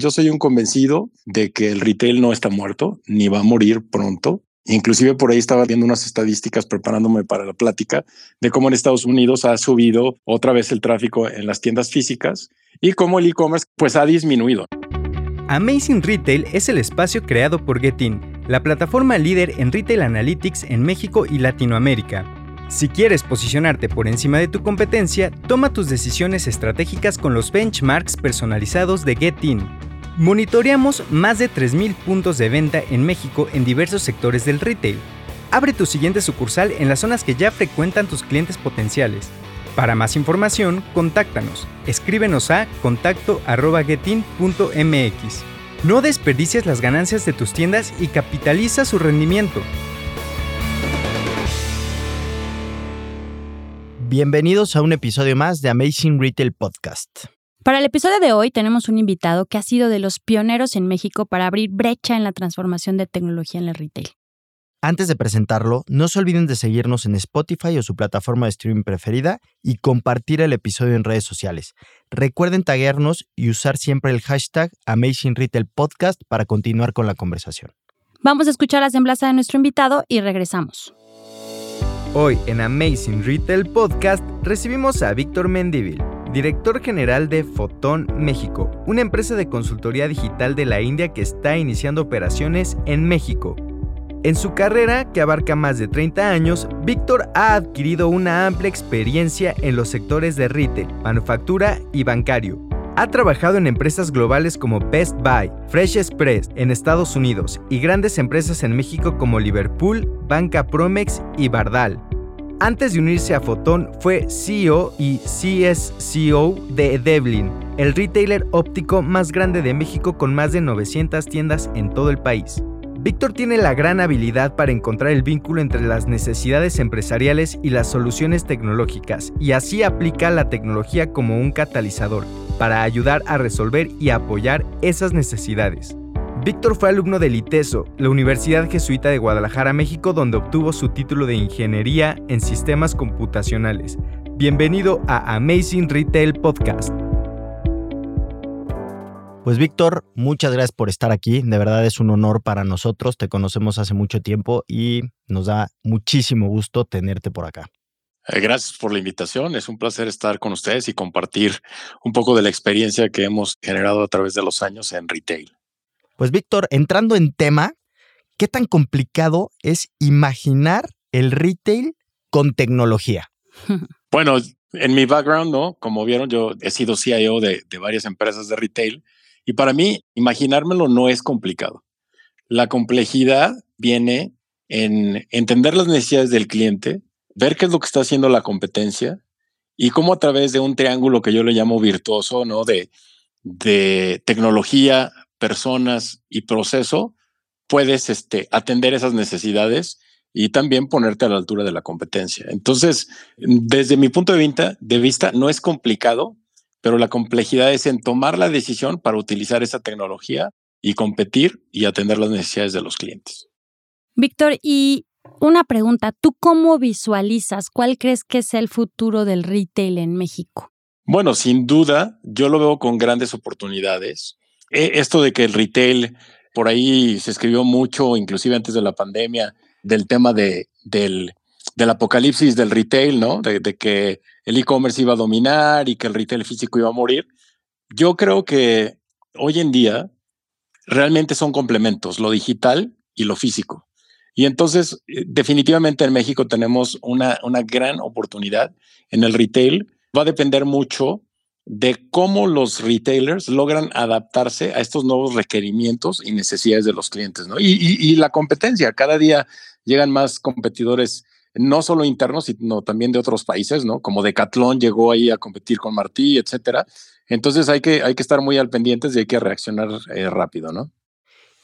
yo soy un convencido de que el retail no está muerto, ni va a morir pronto. Inclusive por ahí estaba viendo unas estadísticas preparándome para la plática de cómo en Estados Unidos ha subido otra vez el tráfico en las tiendas físicas y cómo el e-commerce pues ha disminuido. Amazing Retail es el espacio creado por Getin, la plataforma líder en retail analytics en México y Latinoamérica. Si quieres posicionarte por encima de tu competencia, toma tus decisiones estratégicas con los benchmarks personalizados de Getin. Monitoreamos más de 3.000 puntos de venta en México en diversos sectores del retail. Abre tu siguiente sucursal en las zonas que ya frecuentan tus clientes potenciales. Para más información, contáctanos. Escríbenos a contacto.getin.mx. No desperdicies las ganancias de tus tiendas y capitaliza su rendimiento. Bienvenidos a un episodio más de Amazing Retail Podcast. Para el episodio de hoy tenemos un invitado que ha sido de los pioneros en México para abrir brecha en la transformación de tecnología en el retail. Antes de presentarlo, no se olviden de seguirnos en Spotify o su plataforma de streaming preferida y compartir el episodio en redes sociales. Recuerden taguearnos y usar siempre el hashtag Amazing Retail Podcast para continuar con la conversación. Vamos a escuchar la semblanza de nuestro invitado y regresamos. Hoy en Amazing Retail Podcast recibimos a Víctor Mendivil, director general de Fotón México, una empresa de consultoría digital de la India que está iniciando operaciones en México. En su carrera, que abarca más de 30 años, Víctor ha adquirido una amplia experiencia en los sectores de retail, manufactura y bancario. Ha trabajado en empresas globales como Best Buy, Fresh Express en Estados Unidos y grandes empresas en México como Liverpool, Banca Promex y Bardal. Antes de unirse a Fotón, fue CEO y CSCO de Devlin, el retailer óptico más grande de México con más de 900 tiendas en todo el país. Víctor tiene la gran habilidad para encontrar el vínculo entre las necesidades empresariales y las soluciones tecnológicas, y así aplica la tecnología como un catalizador para ayudar a resolver y apoyar esas necesidades. Víctor fue alumno del ITESO, la Universidad Jesuita de Guadalajara, México, donde obtuvo su título de Ingeniería en Sistemas Computacionales. Bienvenido a Amazing Retail Podcast. Pues Víctor, muchas gracias por estar aquí. De verdad es un honor para nosotros. Te conocemos hace mucho tiempo y nos da muchísimo gusto tenerte por acá. Eh, gracias por la invitación. Es un placer estar con ustedes y compartir un poco de la experiencia que hemos generado a través de los años en retail. Pues Víctor, entrando en tema, ¿qué tan complicado es imaginar el retail con tecnología? Bueno, en mi background, ¿no? Como vieron, yo he sido CIO de, de varias empresas de retail y para mí, imaginármelo no es complicado. La complejidad viene en entender las necesidades del cliente, ver qué es lo que está haciendo la competencia y cómo a través de un triángulo que yo le llamo virtuoso, ¿no? De, de tecnología, personas y proceso, puedes este, atender esas necesidades y también ponerte a la altura de la competencia. Entonces, desde mi punto de vista, de vista no es complicado, pero la complejidad es en tomar la decisión para utilizar esa tecnología y competir y atender las necesidades de los clientes. Víctor, y una pregunta, ¿tú cómo visualizas cuál crees que es el futuro del retail en México? Bueno, sin duda, yo lo veo con grandes oportunidades. E, esto de que el retail, por ahí se escribió mucho, inclusive antes de la pandemia, del tema de, del, del apocalipsis del retail, ¿no? De, de que el e-commerce iba a dominar y que el retail físico iba a morir. Yo creo que hoy en día realmente son complementos, lo digital y lo físico. Y entonces, eh, definitivamente en México tenemos una, una gran oportunidad en el retail. Va a depender mucho de cómo los retailers logran adaptarse a estos nuevos requerimientos y necesidades de los clientes, ¿no? Y, la competencia, cada día llegan más competidores no solo internos, sino también de otros países, ¿no? Como Decathlon llegó ahí a competir con Martí, etcétera. Entonces hay que, hay que estar muy al pendientes y hay que reaccionar eh, rápido, ¿no?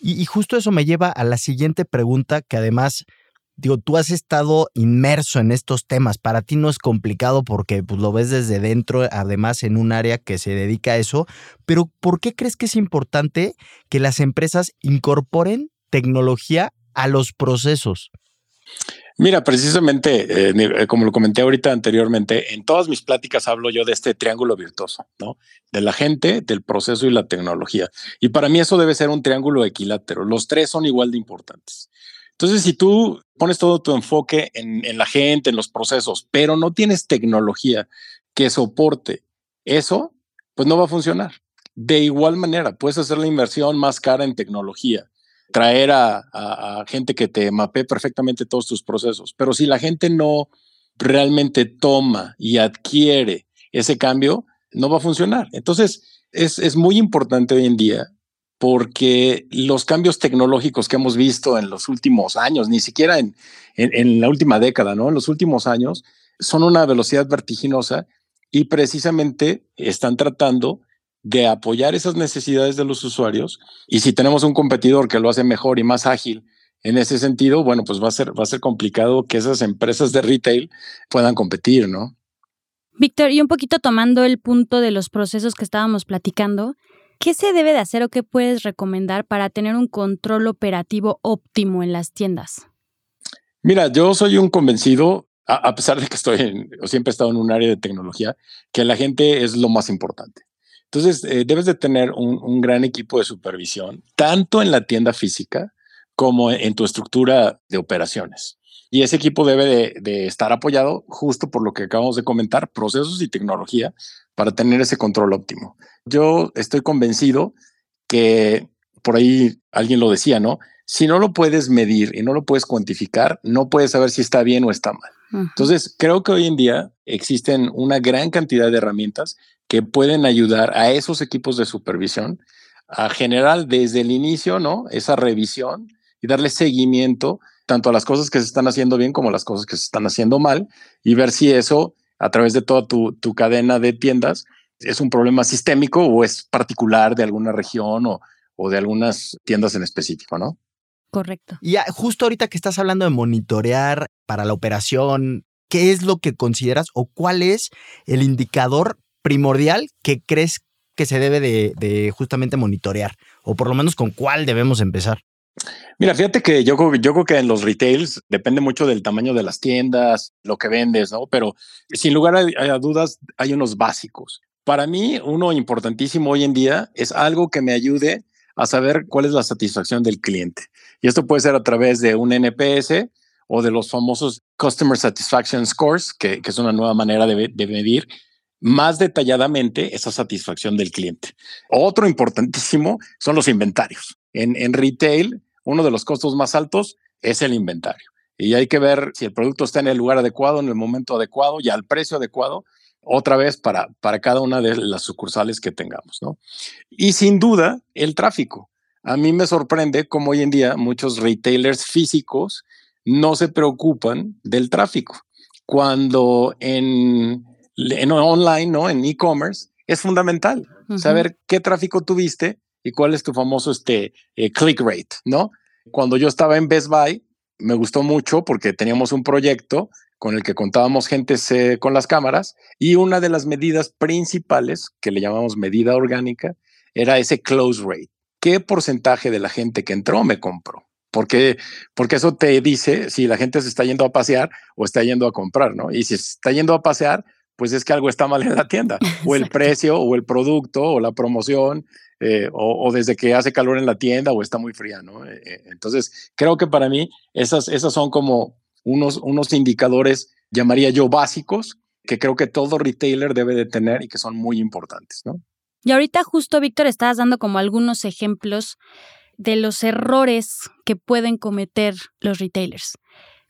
Y, justo eso me lleva a la siguiente pregunta, que además, digo, tú has estado inmerso en estos temas. Para ti no es complicado porque pues, lo ves desde dentro, además en un área que se dedica a eso. Pero ¿por qué crees que es importante que las empresas incorporen tecnología a los procesos? Mira, precisamente, eh, eh, como lo comenté ahorita anteriormente, en todas mis pláticas hablo yo de este triángulo virtuoso, ¿no? De la gente, del proceso y la tecnología. Y para mí eso debe ser un triángulo equilátero. Los tres son igual de importantes. Entonces, si tú pones todo tu enfoque en, la gente, en los procesos, pero no tienes tecnología que soporte eso, pues no va a funcionar. De igual manera, puedes hacer la inversión más cara en tecnología, traer a, gente que te mapee perfectamente todos tus procesos. Pero si la gente no realmente toma y adquiere ese cambio, no va a funcionar. Entonces, es, muy importante hoy en día porque los cambios tecnológicos que hemos visto en los últimos años, ni siquiera en, en, la última década, ¿no? En los últimos años, son una velocidad vertiginosa y precisamente están tratando de apoyar esas necesidades de los usuarios. Y si tenemos un competidor que lo hace mejor y más ágil en ese sentido, bueno, pues va a ser, va a ser complicado que esas empresas de retail puedan competir, ¿no? Víctor, y un poquito tomando el punto de los procesos que estábamos platicando, ¿qué se debe de hacer o qué puedes recomendar para tener un control operativo óptimo en las tiendas? Mira, yo soy un convencido, a, pesar de que estoy en, o siempre he estado en un área de tecnología, que la gente es lo más importante. Entonces, eh, debes de tener un, gran equipo de supervisión, tanto en la tienda física como en tu estructura de operaciones. Y ese equipo debe de, estar apoyado justo por lo que acabamos de comentar, procesos y tecnología para tener ese control óptimo. Yo estoy convencido que por ahí alguien lo decía, ¿no? Si no lo puedes medir y no lo puedes cuantificar, no puedes saber si está bien o está mal. Entonces, creo que hoy en día existen una gran cantidad de herramientas que pueden ayudar a esos equipos de supervisión a generar desde el inicio, ¿no? Esa revisión y darle seguimiento tanto a las cosas que se están haciendo bien como a las cosas que se están haciendo mal y ver si eso a través de toda tu, tu cadena de tiendas es un problema sistémico o es particular de alguna región o, o de algunas tiendas en específico, ¿no? Correcto. Y justo ahorita que estás hablando de monitorear para la operación, ¿qué es lo que consideras o cuál es el indicador primordial que crees que se debe de, justamente monitorear? O por lo menos con cuál debemos empezar. Mira, fíjate que yo, yo creo que en los retails depende mucho del tamaño de las tiendas, lo que vendes, ¿no? Pero sin lugar a, dudas hay unos básicos. Para mí, uno importantísimo hoy en día es algo que me ayude a saber cuál es la satisfacción del cliente. Y esto puede ser a través de un NPS o de los famosos Customer Satisfaction Scores, que, es una nueva manera de, de medir más detalladamente esa satisfacción del cliente. Otro importantísimo son los inventarios. En, en retail, uno de los costos más altos es el inventario. Y hay que ver si el producto está en el lugar adecuado, en el momento adecuado y al precio adecuado, otra vez para, para cada una de las sucursales que tengamos. ¿no? Y sin duda, el tráfico. A mí me sorprende cómo hoy en día muchos retailers físicos no se preocupan del tráfico. Cuando en en online, ¿no? En e-commerce, es fundamental saber qué tráfico tuviste y cuál es tu famoso este, eh, click rate, ¿no? Cuando yo estaba en Best Buy, me gustó mucho porque teníamos un proyecto con el que contábamos gente con las cámaras y una de las medidas principales, que le llamamos medida orgánica, era ese close rate. ¿Qué porcentaje de la gente que entró me compró? Porque, porque eso te dice si la gente se está yendo a pasear o está yendo a comprar, ¿no? Y si está yendo a pasear, pues es que algo está mal en la tienda, o el precio, o el producto, o la promoción, eh, o, desde que hace calor en la tienda, o está muy fría, ¿no? Eh, eh, entonces, creo que para mí esas, esas son como unos, unos indicadores, llamaría yo básicos, que creo que todo retailer debe de tener y que son muy importantes, ¿no? Y ahorita justo, Víctor, estabas dando como algunos ejemplos de los errores que pueden cometer los retailers.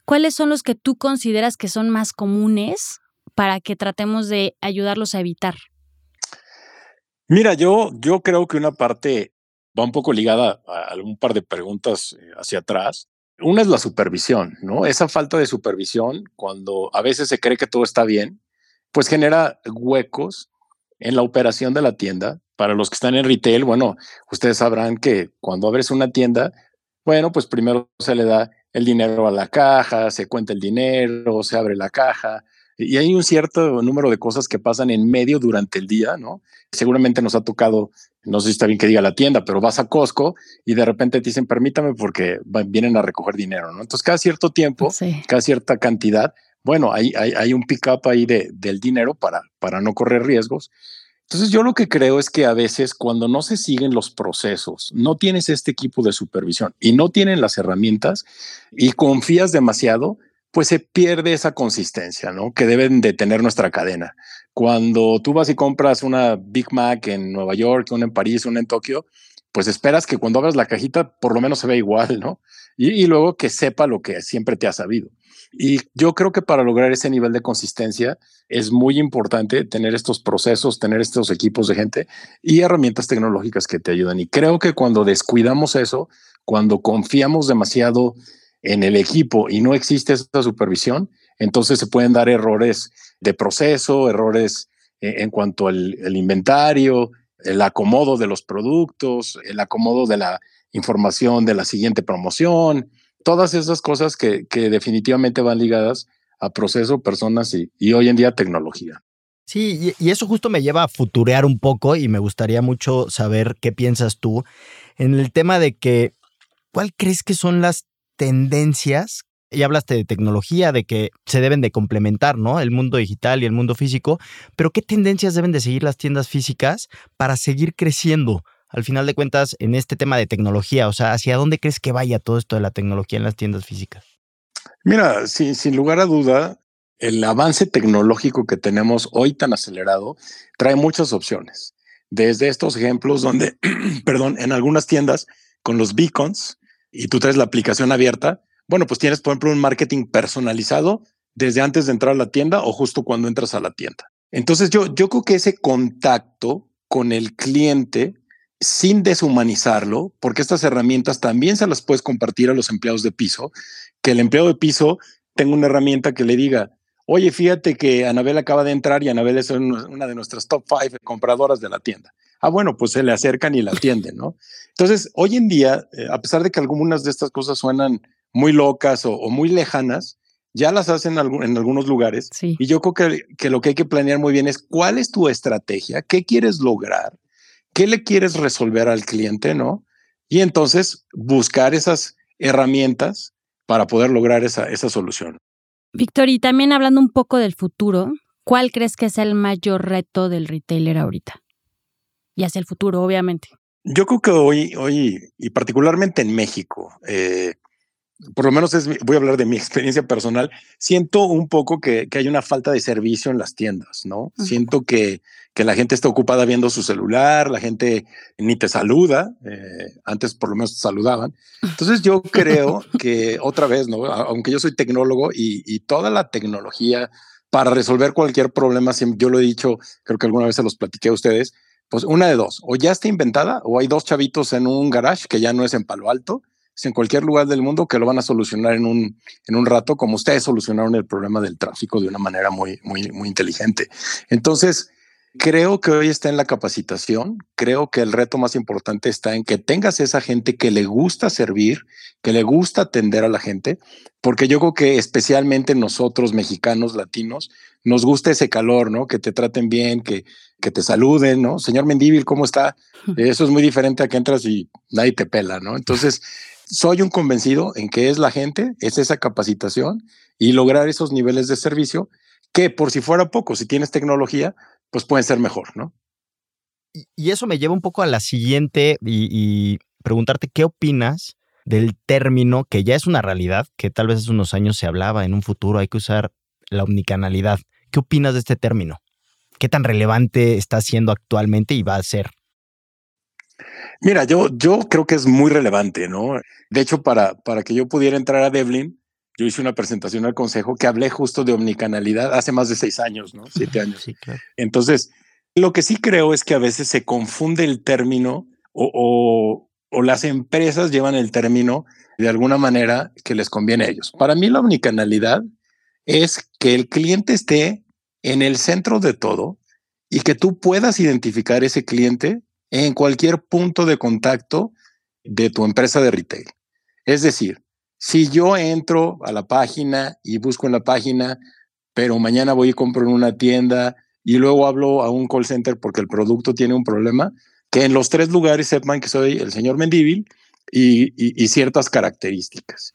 ¿Cuáles son los que tú consideras que son más comunes para que tratemos de ayudarlos a evitar? Mira, yo, yo creo que una parte va un poco ligada a un par de preguntas eh, hacia atrás. Una es la supervisión, ¿no? Esa falta de supervisión, cuando a veces se cree que todo está bien, pues genera huecos en la operación de la tienda. Para los que están en retail, bueno, ustedes sabrán que cuando abres una tienda, bueno, pues primero se le da el dinero a la caja, se cuenta el dinero, se abre la caja, Y hay un cierto número de cosas que pasan en medio durante el día, ¿no? Seguramente nos ha tocado, no sé si está bien que diga la tienda, pero vas a Costco y de repente te dicen, permítame porque vienen a recoger dinero, ¿no? Entonces, cada cierto tiempo, cada cierta cantidad, bueno, hay, hay, hay un pick-up ahí de, del dinero para, para no correr riesgos. Entonces yo lo que creo es que a veces cuando no se siguen los procesos, no tienes este equipo de supervisión y no tienen las herramientas y confías demasiado, pues se pierde esa consistencia, ¿no? Que deben de tener nuestra cadena. Cuando tú vas y compras una Big Mac en Nueva York, una en París, una en Tokio, pues esperas que cuando abras la cajita por lo menos se vea igual, ¿no? Y, y luego que sepa lo que siempre te ha sabido. Y yo creo que para lograr ese nivel de consistencia es muy importante tener estos procesos, tener estos equipos de gente y herramientas tecnológicas que te ayudan. Y creo que cuando descuidamos eso, cuando confiamos demasiado en el equipo y no existe esa supervisión, entonces se pueden dar errores de proceso, errores eh, en cuanto al inventario, el acomodo de los productos, el acomodo de la información de la siguiente promoción, todas esas cosas que, definitivamente van ligadas a proceso, personas y, hoy en día tecnología. Sí, y, eso justo me lleva a futurear un poco y me gustaría mucho saber qué piensas tú en el tema de que, ¿cuál crees que son las tendencias? Y hablaste de tecnología, de que se deben de complementar, ¿no? El mundo digital y el mundo físico, pero ¿qué tendencias deben de seguir las tiendas físicas para seguir creciendo? al final de cuentas en este tema de tecnología? O sea, ¿hacia dónde crees que vaya todo esto de la tecnología en las tiendas físicas? Mira, sin, sin lugar a duda, el avance tecnológico que tenemos hoy tan acelerado trae muchas opciones. Desde estos ejemplos donde, perdón, en algunas tiendas con los beacons y tú traes la aplicación abierta, bueno, pues tienes, por ejemplo, un marketing personalizado desde antes de entrar a la tienda o justo cuando entras a la tienda. Entonces yo, yo creo que ese contacto con el cliente sin deshumanizarlo, porque estas herramientas también se las puedes compartir a los empleados de piso, que el empleado de piso tenga una herramienta que le diga, oye, fíjate que Anabel acaba de entrar y Anabel es una de nuestras top five compradoras de la tienda. Ah, bueno, pues se le acercan y la atienden, ¿no? Entonces, hoy en día, eh, a pesar de que algunas de estas cosas suenan muy locas o, muy lejanas, ya las hacen en algunos lugares. Y yo creo que, que lo que hay que planear muy bien es cuál es tu estrategia, qué quieres lograr ¿Qué le quieres resolver al cliente, no? Y entonces buscar esas herramientas para poder lograr esa, esa solución. Víctor, y también hablando un poco del futuro, ¿cuál crees que es el mayor reto del retailer ahorita? Y hacia el futuro, obviamente. Yo creo que hoy, hoy y particularmente en México, eh, por lo menos es, voy a hablar de mi experiencia personal, siento un poco que, que hay una falta de servicio en las tiendas, ¿no? Siento que que la gente está ocupada viendo su celular, la gente ni te saluda, eh, antes por lo menos te saludaban. Entonces yo creo que otra vez, ¿no? aunque yo soy tecnólogo y, toda la tecnología para resolver cualquier problema, yo lo he dicho, creo que alguna vez se los platiqué a ustedes, pues una de dos, o ya está inventada o hay dos chavitos en un garage que ya no es en Palo Alto, es en cualquier lugar del mundo que lo van a solucionar en un, en un rato, como ustedes solucionaron el problema del tráfico de una manera muy, muy, muy inteligente. Entonces, Creo que hoy está en la capacitación. Creo que el reto más importante está en que tengas esa gente que le gusta servir, que le gusta atender a la gente, porque yo creo que especialmente nosotros mexicanos, latinos, nos gusta ese calor, ¿no? Que te traten bien, que, que te saluden, ¿no? Señor Mendívil, ¿cómo está? Eso es muy diferente a que entras y nadie te pela, ¿no? Entonces, soy un convencido en que es la gente, es esa capacitación y lograr esos niveles de servicio que por si fuera poco, si tienes tecnología, pues pueden ser mejor, ¿no? Y, eso me lleva un poco a la siguiente y, preguntarte qué opinas del término que ya es una realidad, que tal vez hace unos años se hablaba, en un futuro hay que usar la omnicanalidad. ¿Qué opinas de este término? ¿Qué tan relevante está siendo actualmente y va a ser? Mira, yo, yo creo que es muy relevante, ¿no? De hecho, para, para que yo pudiera entrar a Devlin, yo hice una presentación al consejo que hablé justo de omnicanalidad hace más de seis años, ¿no? Siete años. Sí, claro. Entonces, lo que sí creo es que a veces se confunde el término o, o, las empresas llevan el término de alguna manera que les conviene a ellos. Para mí la omnicanalidad es que el cliente esté en el centro de todo y que tú puedas identificar ese cliente en cualquier punto de contacto de tu empresa de retail. Es decir, si yo entro a la página y busco en la página pero mañana voy y compro en una tienda y luego hablo a un call center porque el producto tiene un problema, que en los tres lugares sepan que soy el señor Mendívil y, ciertas características.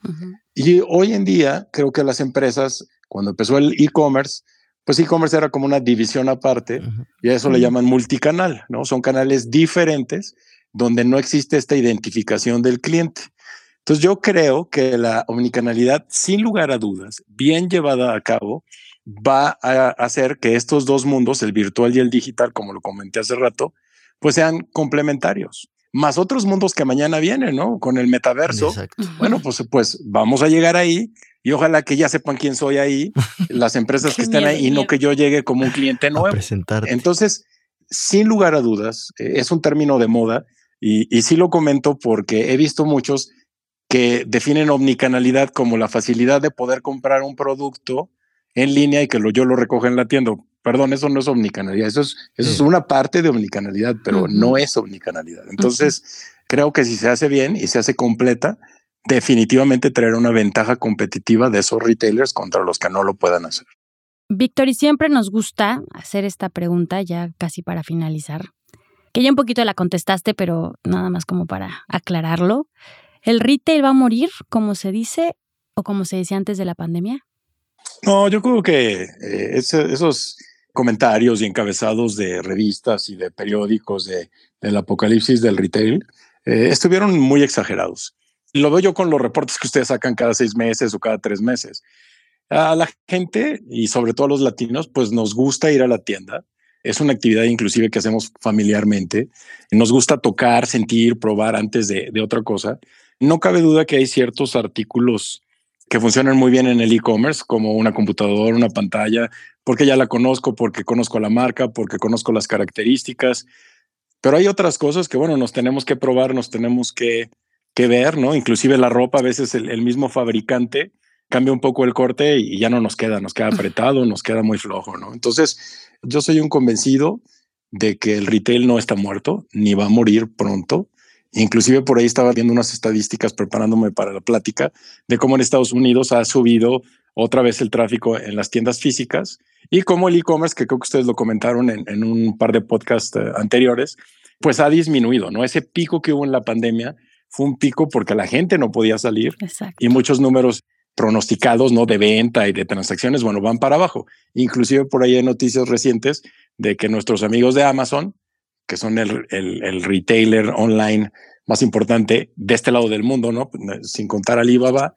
Y hoy en día creo que las empresas, cuando empezó el e-commerce, pues e-commerce era como una división aparte y a eso le llaman multicanal, ¿no? Son canales diferentes donde no existe esta identificación del cliente. Entonces yo creo que la omnicanalidad, sin lugar a dudas, bien llevada a cabo, va a hacer que estos dos mundos, el virtual y el digital, como lo comenté hace rato, pues sean complementarios. Más otros mundos que mañana vienen, ¿no? Con el metaverso. Bueno, pues, pues vamos a llegar ahí y ojalá que ya sepan quién soy ahí, las empresas que están ahí y no que yo llegue como un cliente nuevo. Entonces, sin lugar a dudas, eh, es un término de moda y, y sí lo comento porque he visto muchos que definen omnicanalidad como la facilidad de poder comprar un producto en línea y que lo, yo lo recoja en la tienda. Perdón, eso no es omnicanalidad, eso es, eso es una parte de omnicanalidad, pero no es omnicanalidad. Entonces, creo que si se hace bien y se hace completa, definitivamente traerá una ventaja competitiva de esos retailers contra los que no lo puedan hacer. Víctor, y siempre nos gusta hacer esta pregunta ya casi para finalizar, que ya un poquito la contestaste, pero nada más como para aclararlo. ¿El retail va a morir, como se dice, o como se decía antes de la pandemia? No, yo creo que eh, esos comentarios y encabezados de revistas y de periódicos de, del apocalipsis del retail eh, estuvieron muy exagerados. Lo veo yo con los reportes que ustedes sacan cada seis meses o cada tres meses. A la gente y sobre todo a los latinos, pues nos gusta ir a la tienda. Es una actividad inclusive que hacemos familiarmente. Nos gusta tocar, sentir, probar antes de, de otra cosa. No cabe duda que hay ciertos artículos que funcionan muy bien en el e-commerce, como una computadora, una pantalla, porque ya la conozco, porque conozco la marca, porque conozco las características. Pero hay otras cosas que, bueno, nos tenemos que probar, nos tenemos que, que ver, ¿no? Inclusive la ropa, a veces el, mismo fabricante cambia un poco el corte y ya no nos queda, nos queda apretado, nos queda muy flojo, ¿no? Entonces, yo soy un convencido de que el retail no está muerto, ni va a morir pronto. Inclusive por ahí estaba viendo unas estadísticas preparándome para la plática de cómo en Estados Unidos ha subido otra vez el tráfico en las tiendas físicas y cómo el e-commerce, que creo que ustedes lo comentaron en, un par de podcasts eh, anteriores, pues ha disminuido, ¿no? Ese pico que hubo en la pandemia fue un pico porque la gente no podía salir y muchos números pronosticados, ¿no? De venta y de transacciones, bueno, van para abajo. Inclusive por ahí hay noticias recientes de que nuestros amigos de Amazon que son el, el, retailer online más importante de este lado del mundo, ¿no? Sin contar Alibaba,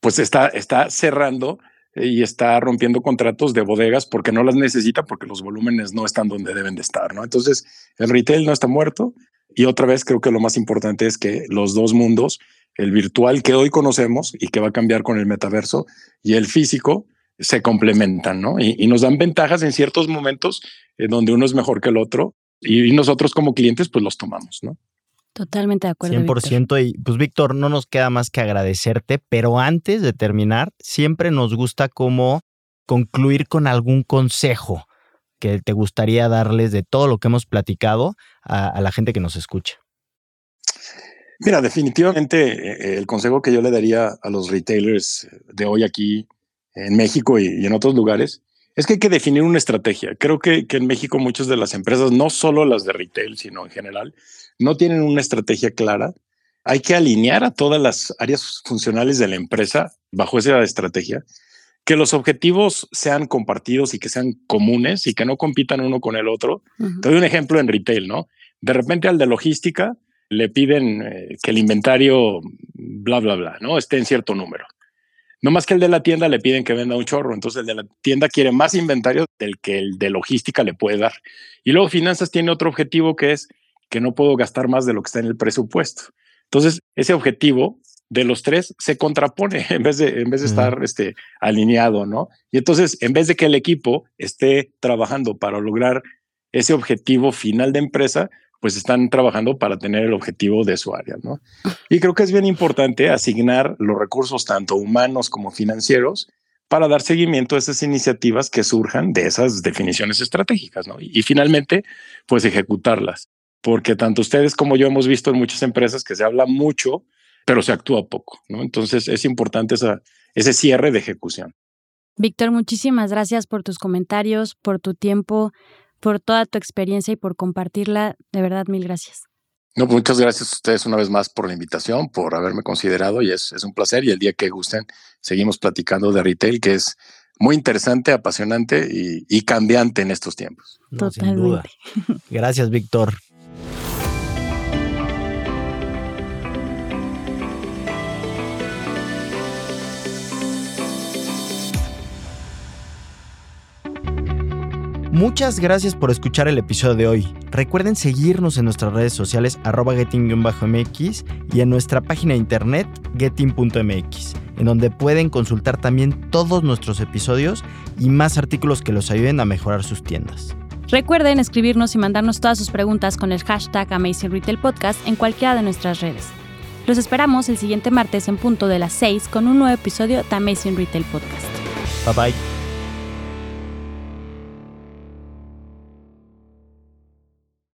pues está, está cerrando y está rompiendo contratos de bodegas porque no las necesita, porque los volúmenes no están donde deben de estar, ¿no? Entonces, el retail no está muerto y otra vez creo que lo más importante es que los dos mundos, el virtual que hoy conocemos y que va a cambiar con el metaverso y el físico, se complementan, ¿no? Y, y nos dan ventajas en ciertos momentos en donde uno es mejor que el otro y nosotros como clientes pues los tomamos, ¿no? Totalmente de acuerdo. 100% y pues Víctor, no nos queda más que agradecerte, pero antes de terminar, siempre nos gusta como concluir con algún consejo que te gustaría darles de todo lo que hemos platicado a, la gente que nos escucha. Mira, definitivamente eh, el consejo que yo le daría a los retailers de hoy aquí en México y en otros lugares es que hay que definir una estrategia. Creo que, que en México muchas de las empresas, no solo las de retail, sino en general, no tienen una estrategia clara. Hay que alinear a todas las áreas funcionales de la empresa bajo esa estrategia, que los objetivos sean compartidos y que sean comunes y que no compitan uno con el otro. Te doy un ejemplo en retail, ¿no? De repente al de logística le piden eh, que el inventario, bla, bla, bla, ¿no? Esté en cierto número. No más que el de la tienda le piden que venda un chorro, entonces el de la tienda quiere más inventario del que el de logística le puede dar. Y luego finanzas tiene otro objetivo que es que no puedo gastar más de lo que está en el presupuesto. Entonces, ese objetivo de los tres se contrapone en vez de, en vez de estar este, alineado, ¿no? Y entonces, en vez de que el equipo esté trabajando para lograr ese objetivo final de empresa, pues están trabajando para tener el objetivo de su área, ¿no? Y creo que es bien importante asignar los recursos tanto humanos como financieros para dar seguimiento a esas iniciativas que surjan de esas definiciones estratégicas, ¿no? Y, finalmente, pues ejecutarlas, porque tanto ustedes como yo hemos visto en muchas empresas que se habla mucho, pero se actúa poco, ¿no? Entonces es importante ese cierre de ejecución. Víctor, muchísimas gracias por tus comentarios, por tu tiempo, por toda tu experiencia y por compartirla. De verdad, mil gracias. No, pues muchas gracias a ustedes una vez más por la invitación, por haberme considerado y es, es un placer. Y el día que gusten, seguimos platicando de retail, que es muy interesante, apasionante y, cambiante en estos tiempos. Totalmente. Gracias, Víctor. Muchas gracias por escuchar el episodio de hoy. Recuerden seguirnos en nuestras redes sociales arroba getting-mx y en nuestra página de internet getting.mx, en donde pueden consultar también todos nuestros episodios y más artículos que los ayuden a mejorar sus tiendas. Recuerden escribirnos y mandarnos todas sus preguntas con el hashtag Amazing Retail Podcast en cualquiera de nuestras redes. Los esperamos el siguiente martes en punto de las 6 con un nuevo episodio de Amazing Retail Podcast. Bye bye.